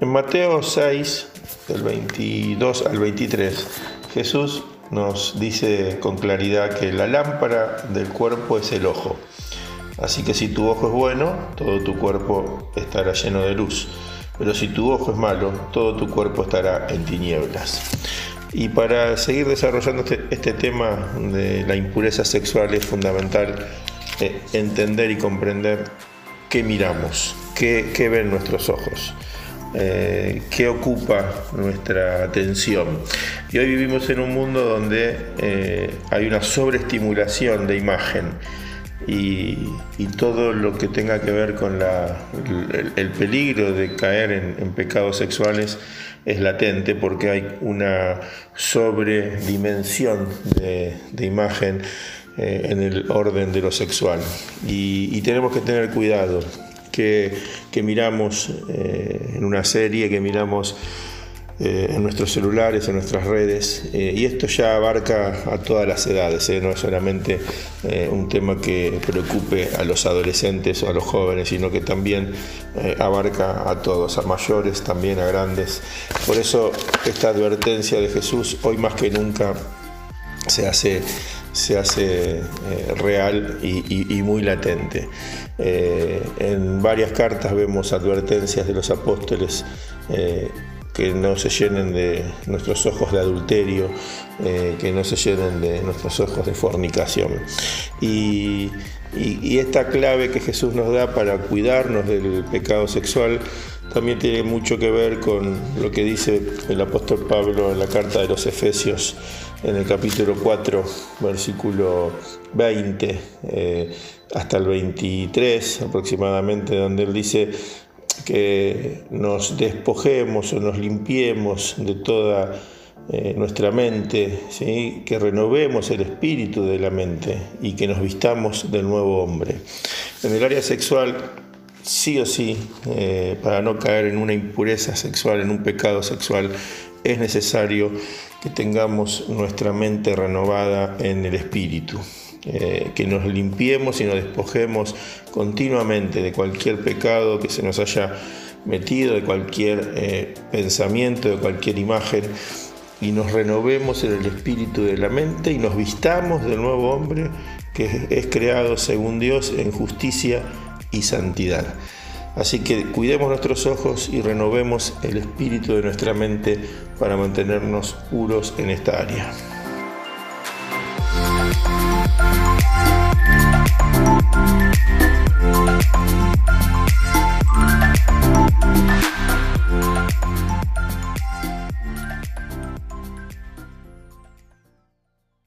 En Mateo 6, del 22 al 23, Jesús nos dice con claridad que la lámpara del cuerpo es el ojo. Así que si tu ojo es bueno, todo tu cuerpo estará lleno de luz. Pero si tu ojo es malo, todo tu cuerpo estará en tinieblas. Y para seguir desarrollando este, este tema de la impureza sexual es fundamental eh, entender y comprender qué miramos, qué, qué ven nuestros ojos. Eh, qué ocupa nuestra atención. Y hoy vivimos en un mundo donde eh, hay una sobreestimulación de imagen y, todo lo que tenga que ver con el, peligro de caer en, pecados sexuales es latente porque hay una sobredimensión de, imagen eh, en el orden de lo sexual y tenemos que tener cuidado que, miramos eh, en una serie, que miramos eh, en nuestros celulares, en nuestras redes, eh, y esto ya abarca a todas las edades, no es solamente un tema que preocupe a los adolescentes o a los jóvenes, sino que también abarca a todos, a mayores, también a grandes. Por eso esta advertencia de Jesús hoy más que nunca se hace se hace eh, real y, muy latente. Eh, en varias cartas vemos advertencias de los apóstoles eh, que no se llenen de nuestros ojos de adulterio, que no se llenen de nuestros ojos de fornicación. Y, y, esta clave que Jesús nos da para cuidarnos del pecado sexual también tiene mucho que ver con lo que dice el apóstol Pablo en la carta de los Efesios en el capítulo 4, versículo 20 eh, hasta el 23 aproximadamente, donde él dice que nos despojemos o nos limpiemos de toda eh, nuestra mente, que renovemos el espíritu de la mente y que nos vistamos del nuevo hombre. En el área sexual, sí o sí, eh, para no caer en una impureza sexual, en un pecado sexual, es necesario que tengamos nuestra mente renovada en el espíritu, eh, que nos limpiemos y nos despojemos continuamente de cualquier pecado que se nos haya metido, de cualquier eh, pensamiento, de cualquier imagen, y nos renovemos en el espíritu de la mente y nos vistamos del nuevo hombre que es creado según Dios en justicia y santidad. Así que cuidemos nuestros ojos y renovemos el espíritu de nuestra mente para mantenernos puros en esta área.